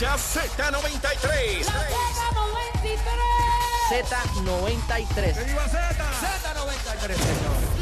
Ya Z93. Z93. Z93, señor.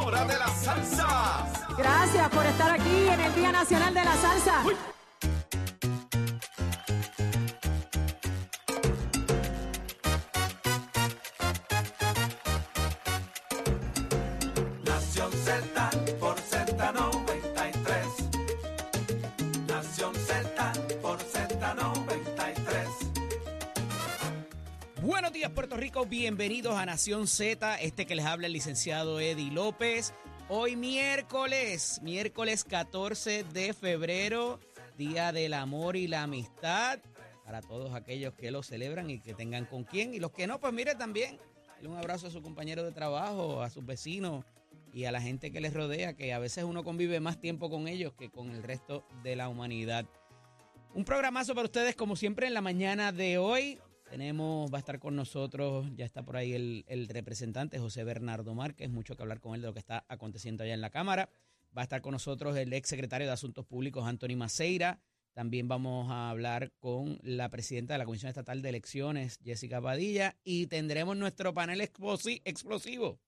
de la salsa. Gracias por estar aquí en el Día Nacional de la Salsa. Nación Z Bienvenidos a Nación Z. Este que les habla el licenciado Eddie López. Hoy miércoles, miércoles 14 de febrero, Día del Amor y la Amistad. Para todos aquellos que lo celebran y que tengan con quién. Y los que no, pues mire también. Un abrazo a su compañero de trabajo, a sus vecinos y a la gente que les rodea, que a veces uno convive más tiempo con ellos que con el resto de la humanidad. Un programazo para ustedes, como siempre, en la mañana de hoy. Tenemos, va a estar con nosotros, ya está por ahí el, representante José Bernardo Márquez, mucho que hablar con él de lo que está aconteciendo allá en la Cámara. Va a estar con nosotros el ex secretario de Asuntos Públicos, Anthony Maceira. También vamos a hablar con la presidenta de la Comisión Estatal de Elecciones, Jessica Padilla. Y tendremos nuestro panel explosi- explosivo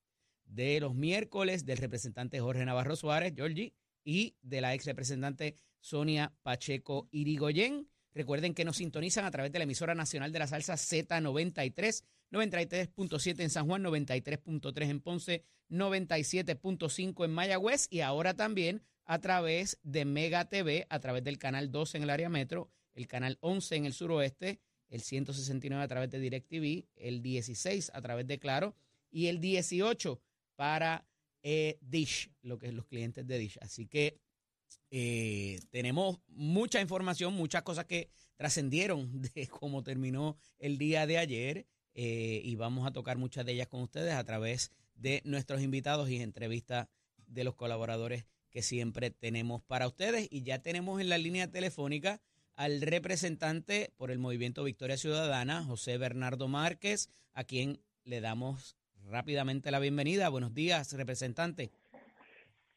de los miércoles del representante Jorge Navarro Suárez, Georgie, y de la ex representante Sonia Pacheco Irigoyen. Recuerden que nos sintonizan a través de la emisora nacional de la salsa Z93, 93.7 en San Juan, 93.3 en Ponce, 97.5 en Mayagüez y ahora también a través de Mega TV, a través del canal 12 en el área metro, el canal 11 en el suroeste, el 169 a través de DirecTV, el 16 a través de Claro y el 18 para eh, Dish, lo que es los clientes de Dish. Así que eh, tenemos mucha información, muchas cosas que trascendieron de cómo terminó el día de ayer eh, y vamos a tocar muchas de ellas con ustedes a través de nuestros invitados y entrevistas de los colaboradores que siempre tenemos para ustedes. Y ya tenemos en la línea telefónica al representante por el Movimiento Victoria Ciudadana, José Bernardo Márquez, a quien le damos rápidamente la bienvenida. Buenos días, representante.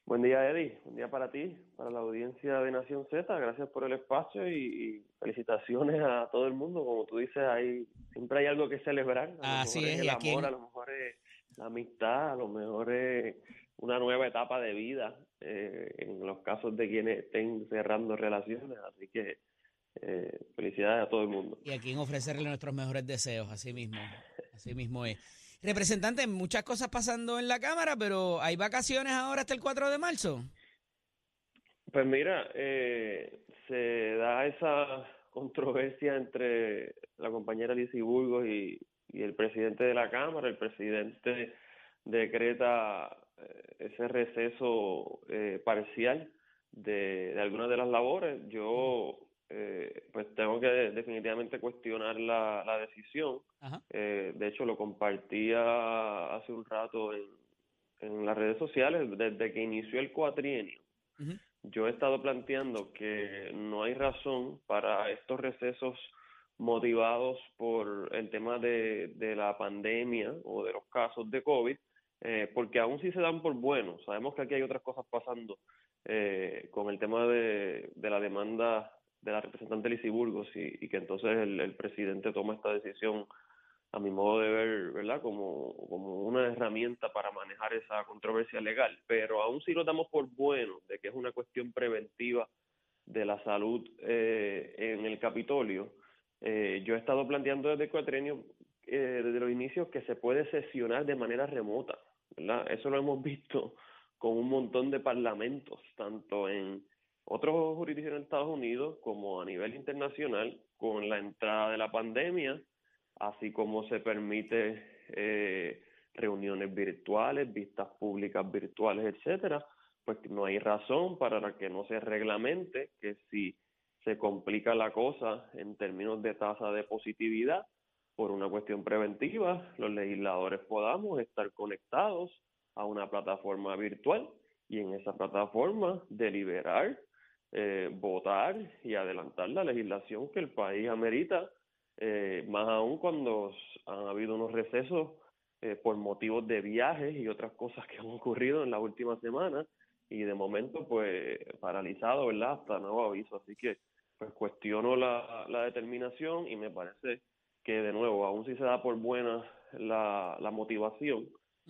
Buen día, Eddie. Buen día para ti, para la audiencia de Nación Z. Gracias por el espacio y, felicitaciones a todo el mundo. Como tú dices, hay siempre hay algo que celebrar. A lo mejor es, el amor, a lo mejor es la amistad, a lo mejor es una nueva etapa de vida eh, en los casos de quienes estén cerrando relaciones. Así que eh, felicidades a todo el mundo. y a quien ofrecerle nuestros mejores deseos, así mismo, así mismo es. Representante, muchas cosas pasando en la Cámara, pero hay vacaciones ahora hasta el 4 de marzo. Pues mira, eh, se da esa controversia entre la compañera Lizy Burgos y, el presidente de la Cámara. El presidente decreta eh, ese receso eh, parcial de algunas de las labores. Yo eh, pues tengo que definitivamente cuestionar la, la decisión. Eh, de hecho, lo compartía hace un rato en, en las redes sociales desde que inició el cuatrienio. Yo he estado planteando que no hay razón para estos recesos motivados por el tema de, de la pandemia o de los casos de COVID, eh, porque aún si se dan por buenos, sabemos que aquí hay otras cosas pasando eh, con el tema de, de la demanda de la representante Lizy Burgos y, que entonces el, el presidente toma esta decisión a mi modo de ver, ¿verdad? Como, como una herramienta para manejar esa controversia legal. Pero aún si lo damos por bueno de que es una cuestión preventiva de la salud eh, en el Capitolio, eh, yo he estado planteando desde el cuatrenio, eh, desde los inicios, que se puede sesionar de manera remota, ¿verdad? Eso lo hemos visto con un montón de parlamentos, tanto en otras jurisdicciones de Estados Unidos como a nivel internacional, con la entrada de la pandemia, así como se permite eh, reuniones virtuales, vistas públicas virtuales, etcétera, pues no hay razón para que no se reglamente que si se complica la cosa en términos de tasa de positividad por una cuestión preventiva, los legisladores podamos estar conectados a una plataforma virtual y en esa plataforma deliberar, eh, votar y adelantar la legislación que el país amerita, eh, más aún cuando han habido unos recesos eh, por motivos de viajes y otras cosas que han ocurrido en la última semana y de momento pues paralizado, ¿verdad? Hasta nuevo aviso. Así que pues cuestiono la, la determinación y me parece que de nuevo, aún si se da por buena la, la motivación,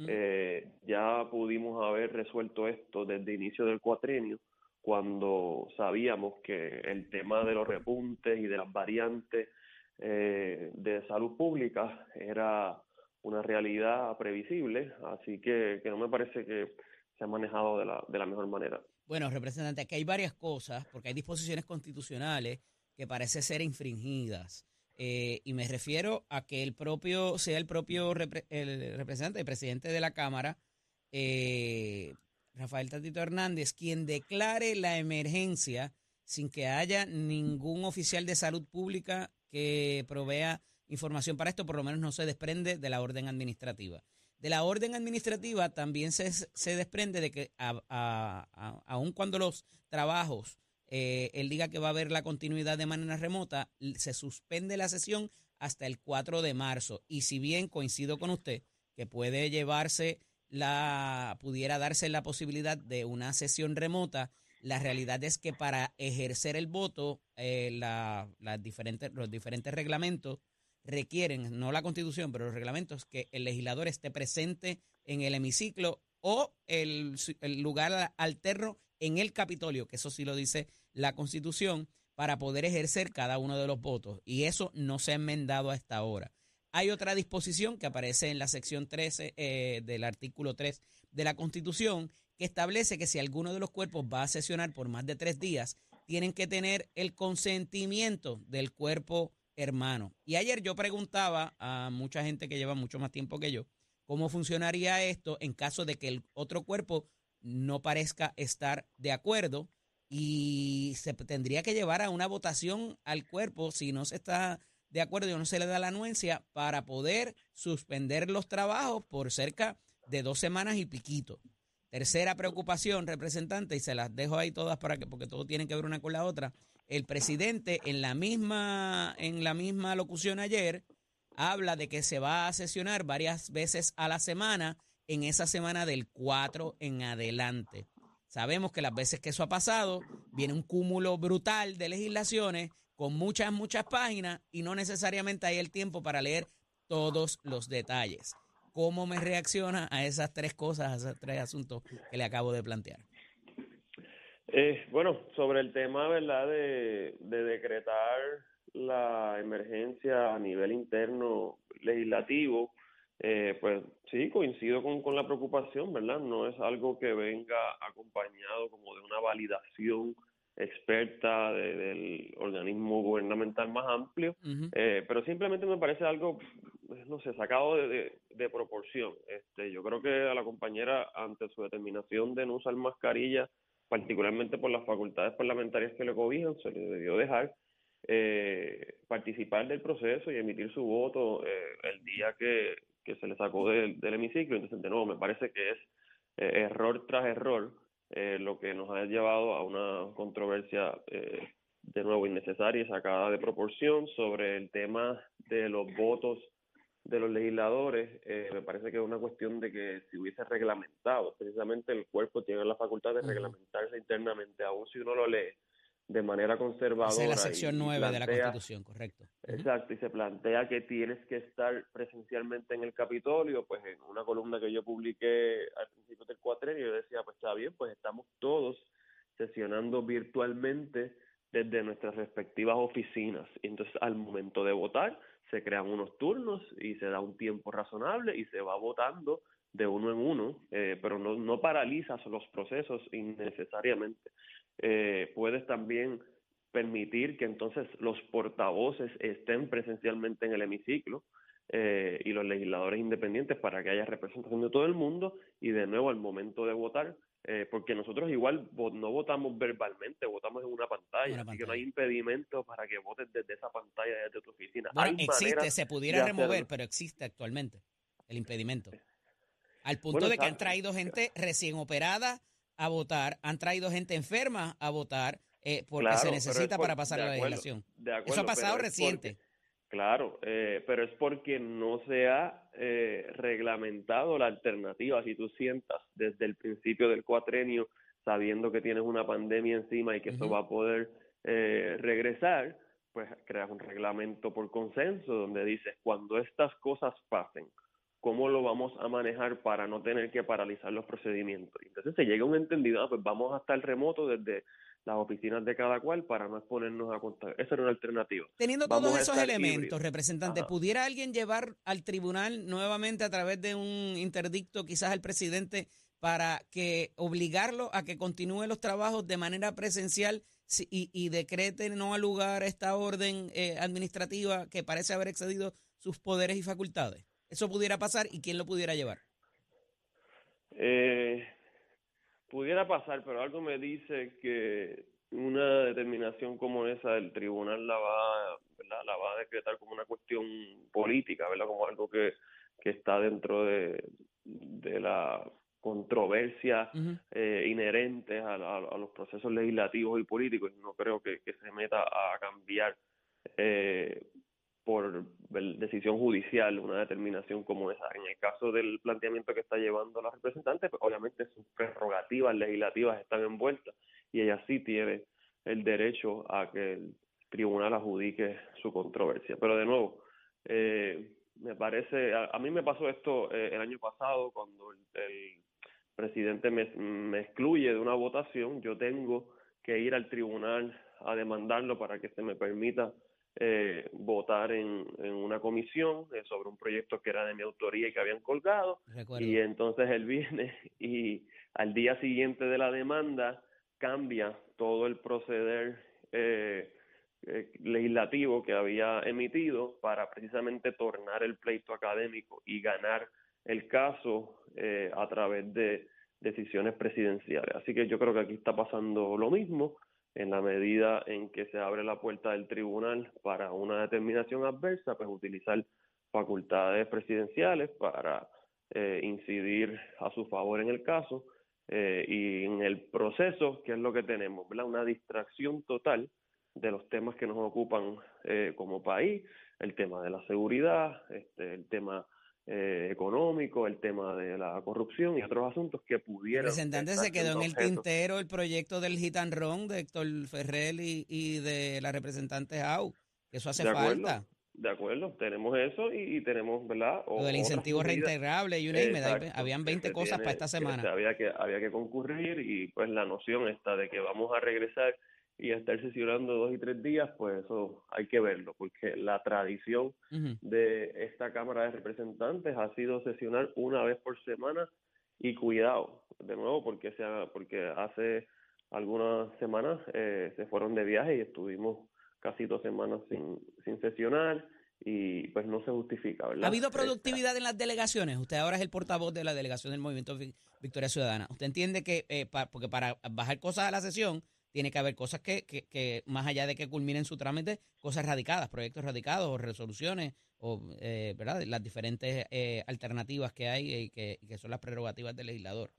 eh, ya pudimos haber resuelto esto desde el inicio del cuatrienio, cuando sabíamos que el tema de los repuntes y de las variantes eh, de salud pública era una realidad previsible, así que, que no me parece que se ha manejado de la, de la mejor manera. Bueno, representante, aquí hay varias cosas, porque hay disposiciones constitucionales que parece ser infringidas. Eh, y me refiero a que el propio, sea el propio el representante, el presidente de la Cámara, eh, Rafael Tatito Hernández, quien declare la emergencia sin que haya ningún oficial de salud pública que provea información para esto, por lo menos no se desprende de la orden administrativa. De la orden administrativa también se, se desprende de que aun cuando los trabajos eh, él diga que va a haber la continuidad de manera remota, se suspende la sesión hasta el 4 de marzo. Y si bien coincido con usted que puede llevarse la, pudiera darse la posibilidad de una sesión remota, la realidad es que para ejercer el voto, eh, la, las diferentes, los diferentes reglamentos requieren, no la constitución, pero los reglamentos, que el legislador esté presente en el hemiciclo o el, el lugar alterno en el Capitolio, que eso sí lo dice la Constitución, para poder ejercer cada uno de los votos. Y eso no se ha enmendado hasta ahora. Hay otra disposición que aparece en la sección 13 eh, del artículo 3 de la Constitución que establece que si alguno de los cuerpos va a sesionar por más de tres días, tienen que tener el consentimiento del cuerpo hermano. Y ayer yo preguntaba a mucha gente que lleva mucho más tiempo que yo, cómo funcionaría esto en caso de que el otro cuerpo no parezca estar de acuerdo y se tendría que llevar a una votación al cuerpo si no se está de acuerdo y no se le da la anuencia para poder suspender los trabajos por cerca de dos semanas y piquito. Tercera preocupación, representante, y se las dejo ahí todas para que, porque todo tiene que ver una con la otra. El presidente en la misma, en la misma locución ayer habla de que se va a sesionar varias veces a la semana en esa semana del 4 en adelante. Sabemos que las veces que eso ha pasado, viene un cúmulo brutal de legislaciones con muchas, muchas páginas y no necesariamente hay el tiempo para leer todos los detalles. ¿Cómo me reacciona a esas tres cosas, a esos tres asuntos que le acabo de plantear? Eh, bueno, sobre el tema, ¿verdad?, de, de decretar la emergencia a nivel interno legislativo, eh, pues sí, coincido con, con la preocupación, ¿verdad? No es algo que venga acompañado como de una validación experta del organismo gubernamental más amplio, eh, pero simplemente me parece algo, no sé, sacado de, de, proporción. Este, yo creo que a la compañera, ante su determinación de no usar mascarilla, particularmente por las facultades parlamentarias que le cobijan, se le debió dejar eh, participar del proceso y emitir su voto eh, el día que, que se le sacó del, del hemiciclo. Entonces, de nuevo, me parece que es eh, error tras error eh, lo que nos ha llevado a una controversia eh, de nuevo innecesaria y sacada de proporción sobre el tema de los votos de los legisladores. me parece que es una cuestión de que si hubiese reglamentado, precisamente el cuerpo tiene la facultad de reglamentarse internamente, aún si uno lo lee de manera conservadora. es la sección 9 de la Constitución, correcto. Exacto, y se plantea que tienes que estar presencialmente en el Capitolio, pues en una columna que yo publiqué al principio del cuatrenio, yo decía, pues está bien, pues estamos todos sesionando virtualmente desde nuestras respectivas oficinas. Y entonces al momento de votar se crean unos turnos y se da un tiempo razonable y se va votando de uno en uno, eh, pero no, no paralizas los procesos innecesariamente eh, puedes también permitir que entonces los portavoces estén presencialmente en el hemiciclo eh, y los legisladores independientes para que haya representación de todo el mundo y de nuevo al momento de votar eh, porque nosotros igual no votamos verbalmente, votamos en una pantalla, así que no hay impedimento para que votes desde esa pantalla, desde tu oficina. Bueno, existe, se pudiera remover, pero existe actualmente el impedimento. Al punto de que han traído gente recién operada a votar, han traído gente enferma a votar, eh, porque se necesita para pasar la legislación. Eso ha pasado reciente. claro, eh, pero es porque no se ha eh, reglamentado la alternativa. Si tú sientas desde el principio del cuatrenio, sabiendo que tienes una pandemia encima y que eso va a poder eh, regresar, pues creas un reglamento por consenso donde dices, cuando estas cosas pasen, ¿cómo lo vamos a manejar para no tener que paralizar los procedimientos? Entonces se llega a un entendido, ah, pues vamos a estar remoto desde las oficinas de cada cual para no exponernos a contar. Esa era una alternativa. Teniendo todos esos elementos, representante, ¿pudiera alguien llevar al tribunal nuevamente a través de un interdicto quizás al presidente para que obligarlo a que continúe los trabajos de manera presencial y, y decrete no al lugar esta orden eh, administrativa que parece haber excedido sus poderes y facultades? ¿Eso pudiera pasar y quién lo pudiera llevar? Eh, Pudiera pasar, pero algo me dice que una determinación como esa el tribunal la va, la va a decretar como una cuestión política, ¿verdad? Como algo que, que está dentro de, de la controversia eh, inherente a, a, los procesos legislativos y políticos. No creo que, que se meta a cambiar eh, por decisión judicial una determinación como esa. En el caso del planteamiento que está llevando la representante, pues obviamente sus prerrogativas legislativas están envueltas y ella sí tiene el derecho a que el tribunal adjudique su controversia. Pero de nuevo, eh, me parece, a, mí me pasó esto eh, el año pasado cuando el, presidente me, me excluye de una votación, yo tengo que ir al tribunal a demandarlo para que se me permita eh, votar en, una comisión eh, sobre un proyecto que era de mi autoría y que habían colgado. Y entonces él viene y al día siguiente de la demanda cambia todo el proceder eh, legislativo que había emitido para precisamente tornar el pleito académico y ganar el caso a través de decisiones presidenciales. Así que yo creo que aquí está pasando lo mismo en la medida en que se abre la puerta del tribunal para una determinación adversa, pues utilizar facultades presidenciales para eh, incidir a su favor en el caso eh, y en el proceso, que es lo que tenemos. Una distracción total de los temas que nos ocupan eh, como país, el tema de la seguridad, este, el tema eh, económico, el tema de la corrupción y otros asuntos que pudieran. Representante, se quedó en el tintero el proyecto del Run de Héctor Ferrell y, de la representante Au. Eso hace falta. De acuerdo, tenemos eso y, tenemos, ¿verdad? Lo del incentivo reintegrable y una habían 20 cosas para esta semana. había, que, había que concurrir y pues la noción está de que vamos a regresar y estar sesionando dos y tres días, pues eso hay que verlo, porque la tradición de esta Cámara de Representantes ha sido sesionar una vez por semana y cuidado, de nuevo, porque, sea, porque hace algunas semanas eh, se fueron de viaje y estuvimos casi dos semanas sin, sin sesionar y pues no se justifica, ¿verdad? ¿Ha habido productividad en las delegaciones? Usted ahora es el portavoz de la delegación del Movimiento Victoria Ciudadana. ¿Usted entiende que, eh, porque para bajar cosas a la sesión tiene que haber cosas que, que, más allá de que culminen su trámite, cosas radicadas, proyectos radicados o resoluciones o eh, ¿verdad? las diferentes eh, alternativas que hay y que, que, son las prerrogativas del legislador.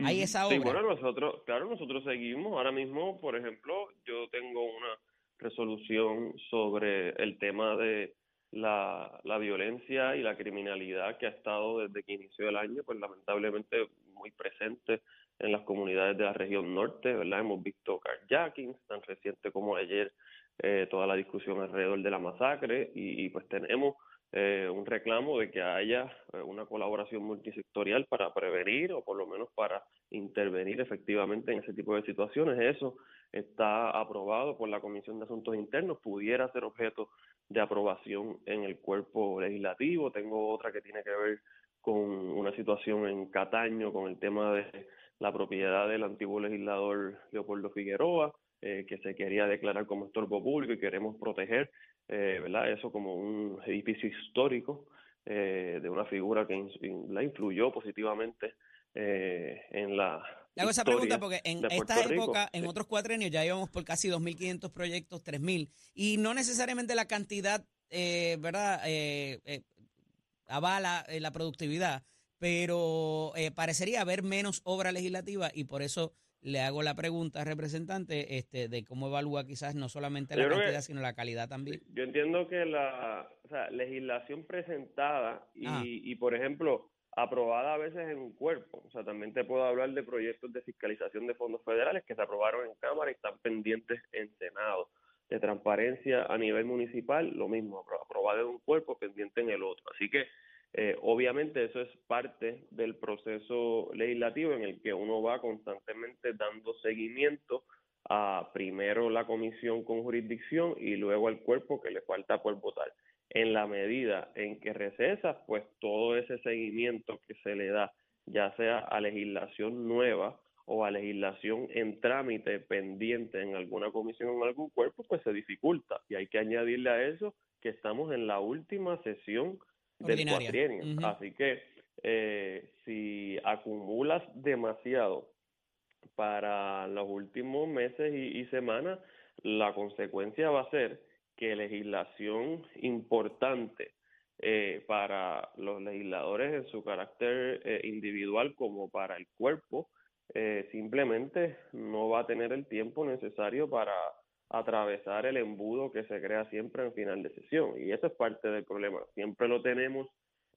¿Hay esa obra? Sí, bueno, nosotros, claro, nosotros seguimos. Ahora mismo, por ejemplo, yo tengo una resolución sobre el tema de la, la violencia y la criminalidad que ha estado desde que inició el año, pues lamentablemente muy presente en las comunidades de la región norte, ¿verdad? Hemos visto carjackings tan reciente como ayer, eh, toda la discusión alrededor de la masacre y, pues tenemos eh, un reclamo de que haya eh, una colaboración multisectorial para prevenir o por lo menos para intervenir efectivamente en ese tipo de situaciones. Eso está aprobado por la Comisión de Asuntos Internos, pudiera ser objeto de aprobación en el cuerpo legislativo. Tengo otra que tiene que ver con una situación en Cataño, con el tema de la propiedad del antiguo legislador Leopoldo Figueroa, eh, que se quería declarar como estorbo público y queremos proteger, eh, ¿verdad? Eso como un edificio histórico eh, de una figura que la influyó positivamente en la Le hago esa pregunta porque en esta Rico. época, en Sí. otros cuatrenios, ya íbamos por casi 2.500 proyectos, 3.000, y no necesariamente la cantidad, ¿verdad?, avala la productividad, pero eh, parecería haber menos obra legislativa y por eso le hago la pregunta al representante este, de cómo evalúa quizás no solamente la que- cantidad, sino la calidad también. Yo entiendo que la o sea, legislación presentada y, Ah. y, por ejemplo, aprobada a veces en un cuerpo, o sea, también te puedo hablar de proyectos de fiscalización de fondos federales que se aprobaron en Cámara y están pendientes en Senado. De transparencia a nivel municipal, lo mismo, apro- aprobado en un cuerpo, pendiente en el otro. Así que, eh, obviamente, eso es parte del proceso legislativo en el que uno va constantemente dando seguimiento a primero la comisión con jurisdicción y luego al cuerpo que le falta por votar. En la medida en que recesas, pues todo ese seguimiento que se le da, ya sea a legislación nueva o a legislación en trámite pendiente en alguna comisión o en algún cuerpo, pues se dificulta. Y hay que añadirle a eso que estamos en la última sesión del cuatrienio. Así que eh, si acumulas demasiado para los últimos meses y, y semanas, la consecuencia va a ser que legislación importante eh, para los legisladores en su carácter eh, individual como para el cuerpo, eh, simplemente no va a tener el tiempo necesario para atravesar el embudo que se crea siempre en final de sesión. Y eso es parte del problema. Siempre lo tenemos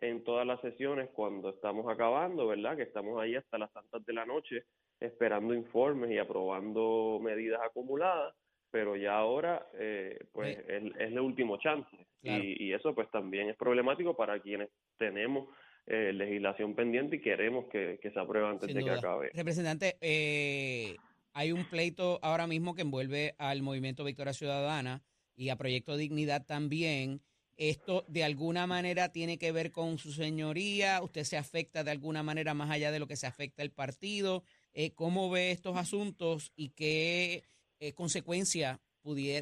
en todas las sesiones cuando estamos acabando, ¿verdad? Que estamos ahí hasta las tantas de la noche esperando informes y aprobando medidas acumuladas, pero ya ahora eh, pues Sí. es, es el último chance. Claro. Y, y eso pues también es problemático para quienes tenemos eh, legislación pendiente y queremos que, que se apruebe antes Sin de que acabe. Representante, eh, hay un pleito ahora mismo que envuelve al Movimiento Victoria Ciudadana y a Proyecto Dignidad también. ¿Esto de alguna manera tiene que ver con su señoría? ¿Usted se afecta de alguna manera más allá de lo que se afecta el partido? Eh, ¿Cómo ve estos asuntos y qué eh, consecuencia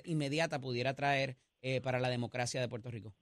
inmediata pudiera traer eh, para la democracia de Puerto Rico?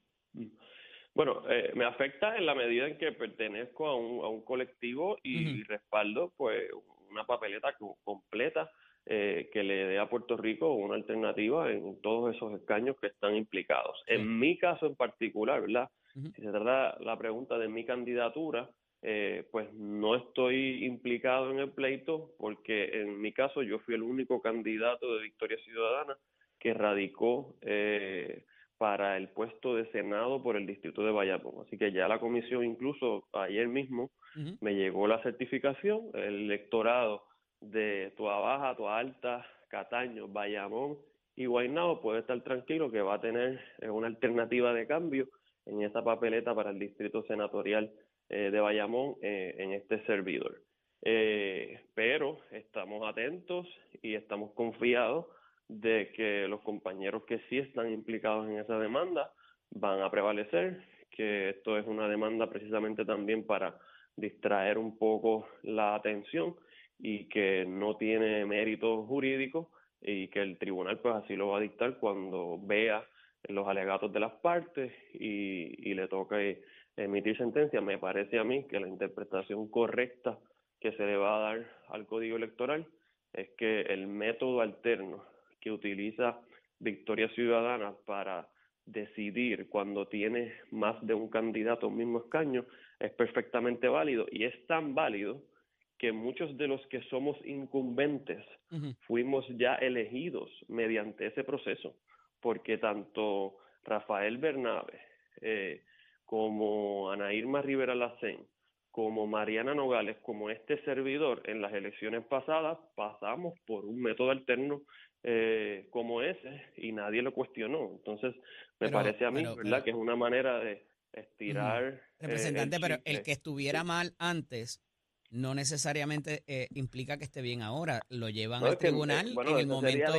Bueno, eh, me afecta en la medida en que pertenezco a un, a un colectivo y respaldo pues una papeleta co- completa eh, que le dé a Puerto Rico una alternativa en todos esos escaños que están implicados. Sí. En mi caso en particular, ¿verdad? Si se trata la pregunta de mi candidatura, eh, pues no estoy implicado en el pleito porque en mi caso yo fui el único candidato de Victoria Ciudadana que radicó eh, para el puesto de Senado por el distrito de Bayamón. Así que ya la comisión, incluso ayer mismo, Me llegó la certificación, el electorado de Tua Baja, Tua Alta, Cataño, Bayamón y Guaynabo puede estar tranquilo que va a tener eh, una alternativa de cambio en esa papeleta para el distrito senatorial eh, de Bayamón eh, en este servidor. Pero estamos atentos y estamos confiados de que los compañeros que sí están implicados en esa demanda van a prevalecer, que esto es una demanda precisamente también para distraer un poco la atención y que no tiene mérito jurídico y que el tribunal pues así lo va a dictar cuando vea los alegatos de las partes y, y le toque emitir sentencia. Me parece a mí que la interpretación correcta que se le va a dar al código electoral es que el método alterno que utiliza Victoria Ciudadana para decidir cuando tiene más de un candidato un mismo escaño es perfectamente válido y es tan válido que muchos de los que somos incumbentes fuimos ya elegidos mediante ese proceso, porque tanto Rafael Bernabe eh, como Ana Irma Rivera Lacén, como Mariana Nogales, como este servidor en las elecciones pasadas, pasamos por un método alterno eh, como ese y nadie lo cuestionó. Entonces, me Pero- parece a mí, pero- ¿verdad?, pero- que es una manera de estirar. eh, Representante, pero el que estuviera mal antes no necesariamente eh, implica que esté bien ahora. Lo llevan No, al que, eh, tribunal bueno, en el momento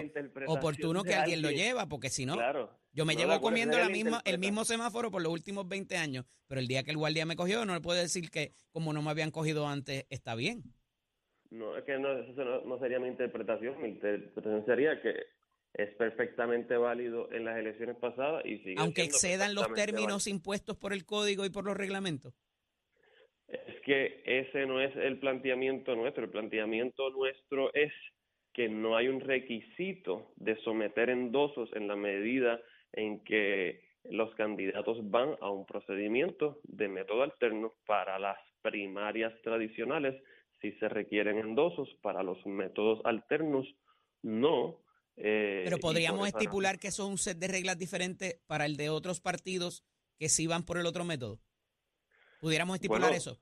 oportuno que alguien lo lleva, porque si no, Claro. yo me No, llevo comiendo la misma, el mismo semáforo por los últimos 20 años, pero el día que el guardia me cogió, no le puedo decir que como no me habían cogido antes, está bien. No, es que no, eso no, no sería mi interpretación. Mi interpretación sería que es perfectamente válido en las elecciones pasadas y sigue Aunque excedan los términos impuestos por el código y por los reglamentos. Es que ese no es el planteamiento nuestro. El planteamiento nuestro es que no hay un requisito de someter endosos en la medida en que los candidatos van a un procedimiento de método alterno para las primarias tradicionales si se requieren endosos para los métodos alternos no eh, Pero podríamos estipular que eso es un set de reglas diferentes para el de otros partidos que sí van por el otro método. ¿Pudiéramos estipular Bueno, eso?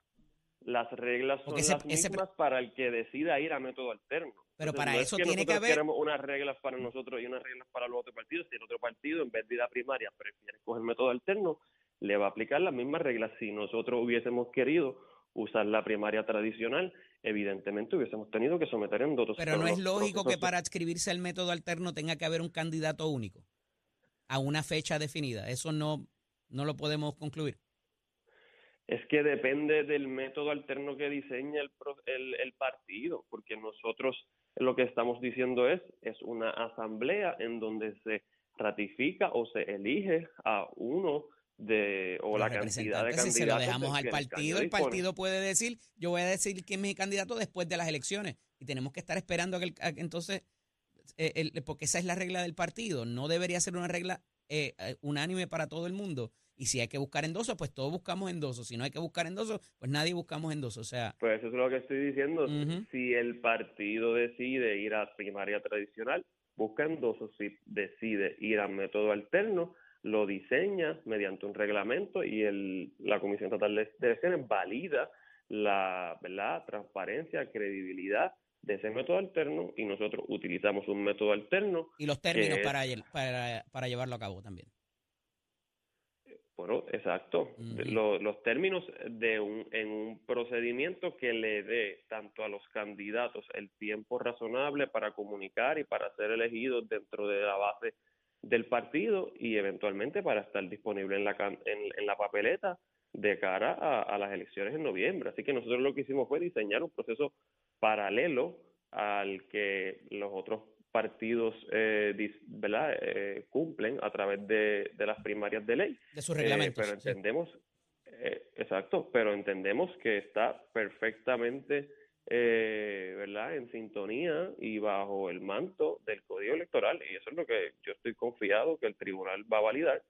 las reglas son ese- las ese- mismas para el que decida ir a método alterno. Pero Entonces, para no es eso que tiene que haber- queremos unas reglas para nosotros y unas reglas para los otros partidos. Si el otro partido, en vez de ir a primaria, prefiere coger método alterno, le va a aplicar las mismas reglas. Si nosotros hubiésemos querido usar la primaria tradicional, evidentemente hubiésemos tenido que someter en dotos. Pero no es lógico que para adscribirse al método alterno tenga que haber un candidato único a una fecha definida. Eso no, no lo podemos concluir. Es que depende del método alterno que diseña el, el, el partido, porque nosotros lo que estamos diciendo es, es una asamblea en donde se ratifica o se elige a uno de, o Los la cantidad de candidatos. si se lo dejamos al el partido, el partido puede decir, yo voy a decir quién es mi candidato después de las elecciones. Y tenemos que estar esperando a que, el- a que entonces, eh, el- porque esa es la regla del partido. No debería ser una regla eh, eh, unánime para todo el mundo. Y si hay que buscar endosos, pues todos buscamos endosos. Si no hay que buscar endosos, pues nadie buscamos endosos. O sea, Pues eso es lo que estoy diciendo. Si el partido decide ir a primaria tradicional, busca endosos. Si decide ir a método alterno, lo diseña mediante un reglamento y el, la Comisión Estatal de Elecciones valida la ¿verdad? transparencia, credibilidad de ese método alterno y nosotros utilizamos un método alterno y los términos es- para, para, para llevarlo a cabo también. Bueno, exacto. De- Ujú. lo- los términos de un, en un procedimiento que le dé tanto a los candidatos el tiempo razonable para comunicar y para ser elegidos dentro de la base del partido y eventualmente para estar disponible en la, en, en la papeleta de cara a, a las elecciones en noviembre. Así que nosotros lo que hicimos fue diseñar un proceso paralelo al que los otros partidos eh, dis- ¿verdad? Eh, cumplen a través de, de las primarias de ley. De sus Eh, reglamentos. pero sí. entendemos, eh, exacto, pero entendemos que está perfectamente, eh, ¿verdad?, en sintonía y bajo el manto del Código Electoral. Y eso es lo que yo estoy confiado que el tribunal va a validar.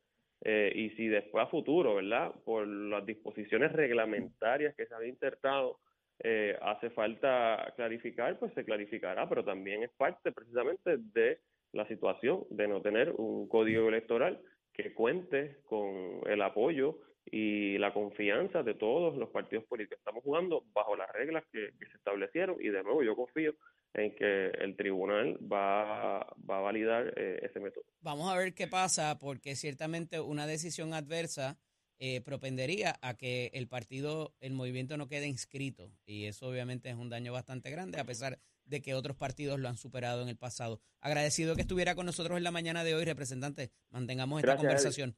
Eh, y si después a futuro, ¿verdad?, por las disposiciones reglamentarias que se han insertado, eh, hace falta clarificar, pues se clarificará, pero también es parte precisamente de la situación de no tener un código electoral que cuente con el apoyo y la confianza de todos los partidos políticos. Estamos jugando bajo las reglas que, que se establecieron y de nuevo yo confío en que el tribunal va, va a validar eh, ese método. Vamos a ver qué pasa, porque ciertamente una decisión adversa eh, propendería a que el partido, el movimiento no quede inscrito. Y eso obviamente es un daño bastante grande, a pesar de que otros partidos lo han superado en el pasado. Agradecido que estuviera con nosotros en la mañana de hoy, representante. Mantengamos esta Gracias, conversación.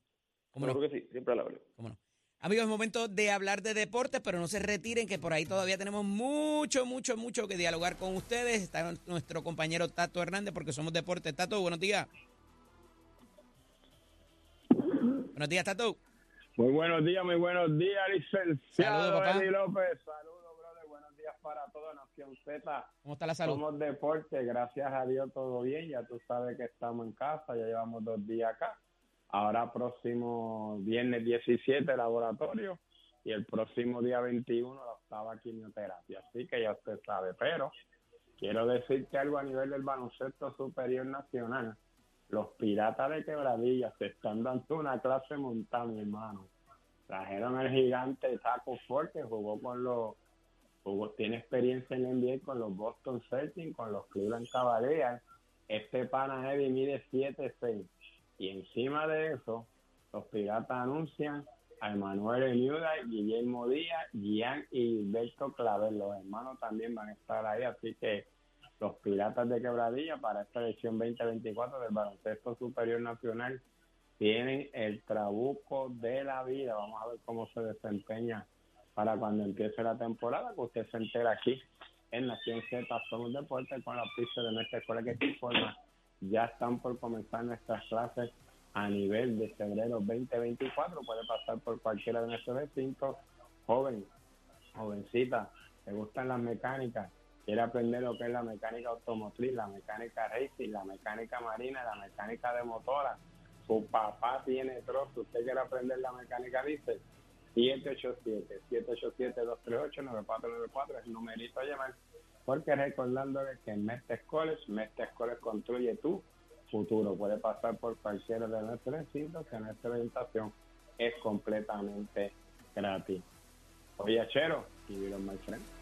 ¿Cómo no? Seguro que sí, siempre a la orden. ¿Cómo no? Amigos, es momento de hablar de deportes, pero no se retiren, que por ahí todavía tenemos mucho, mucho, mucho que dialogar con ustedes. Está nuestro compañero Tato Hernández, porque somos deportes. Tato, buenos días. Buenos días, Tato. Muy buenos días, muy buenos días, licenciado Saludos, papá. Eddie López. Saludos, brother. Buenos días para toda Nación Z. ¿Cómo está la salud? Somos deporte, gracias a Dios todo bien. Ya tú sabes que estamos en casa, ya llevamos dos días acá. Ahora próximo viernes 17 laboratorio y el próximo día 21 la octava quimioterapia. Así que ya usted sabe, pero quiero decirte algo a nivel del baloncesto superior nacional. Los piratas de Quebradilla se están dando una clase montada, hermano. Trajeron al gigante Taco Ford que jugó con los jugó, tiene experiencia en la NBA con los Boston Celtics, con los Cleveland Cavaliers. Este pana Eddie mide 7'6". Y encima de eso, los piratas anuncian a Emanuel Enyuda, Guillermo Díaz, Gian y Berto Clavel. Los hermanos también van a estar ahí, así que los piratas de Quebradilla para esta edición 2024 del baloncesto superior nacional tienen el trabuco de la vida. Vamos a ver cómo se desempeña para cuando empiece la temporada, que usted se entera aquí en Nación Z Somos Deportes con la pista de nuestra escuela que te informa. Ya están por comenzar nuestras clases a nivel de febrero 2024. Puede pasar por cualquiera de nuestros recintos. Joven, jovencita, te gustan las mecánicas, quiere aprender lo que es la mecánica automotriz, la mecánica racing, la mecánica marina, la mecánica de motora. Su papá tiene trozo, usted quiere aprender la mecánica dice 787-787-238-9494 es el numerito a llamar. Porque recordándole que en Mestes College, Mestes College construye tu futuro. Puede pasar por cualquiera de nuestros recintos, que nuestra orientación es completamente gratis. Oye, Chero, y my friend.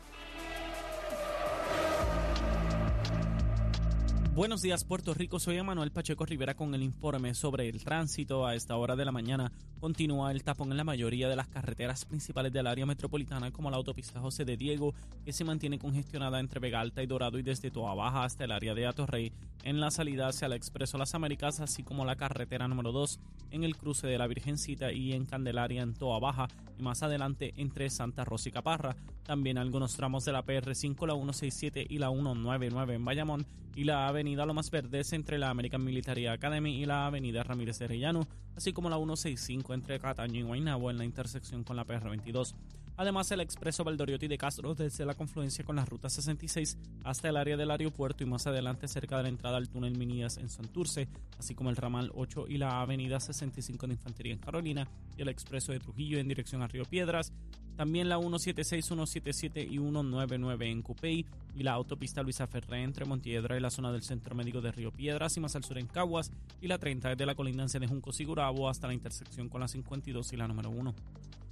Buenos días Puerto Rico, soy Emanuel Pacheco Rivera con el informe sobre el tránsito. A esta hora de la mañana continúa el tapón en la mayoría de las carreteras principales del área metropolitana como la autopista José de Diego que se mantiene congestionada entre Vega Alta y Dorado y desde Toa Baja hasta el área de Atorrey en la salida hacia el Expreso Las Américas así como la carretera número 2 en el cruce de la Virgencita y en Candelaria en Toa Baja y más adelante entre Santa Rosa y Caparra. También algunos tramos de la PR5, la 167 y la 199 en Bayamón y la avenida Lomas Verdes entre la American Military Academy y la avenida Ramírez de Rellano, así como la 165 entre Cataño y Guaynabo en la intersección con la PR22. Además, el expreso Valdoriotti de Castro desde la confluencia con la ruta 66 hasta el área del aeropuerto y más adelante cerca de la entrada al túnel Minías en Santurce, así como el ramal 8 y la avenida 65 de Infantería en Carolina y el expreso de Trujillo en dirección a Río Piedras, también la 176, 177 y 199 en Cupey y la autopista Luisa Ferré entre Montiedra y la zona del Centro Médico de Río Piedras y más al sur en Caguas y la 30 desde la colindancia de Juncos y Gurabo hasta la intersección con la 52 y la número 1.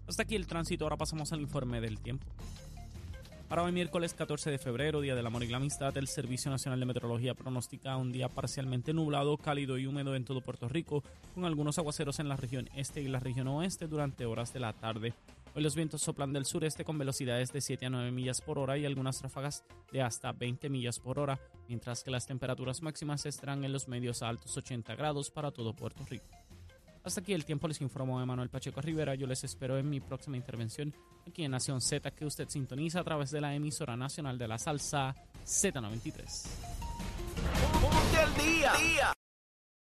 Hasta aquí el tránsito, ahora pasamos al informe del tiempo. Para hoy miércoles 14 de febrero, Día del Amor y la Amistad, el Servicio Nacional de Meteorología pronostica un día parcialmente nublado, cálido y húmedo en todo Puerto Rico, con algunos aguaceros en la región este y la región oeste durante horas de la tarde. Hoy los vientos soplan del sureste con velocidades de 7 a 9 millas por hora y algunas ráfagas de hasta 20 millas por hora, mientras que las temperaturas máximas estarán en los medios a altos 80 grados para todo Puerto Rico. Hasta aquí el tiempo les informó Emanuel Pacheco Rivera. Yo les espero en mi próxima intervención aquí en Nación Z que usted sintoniza a través de la emisora nacional de la salsa Z93. Ponte al día.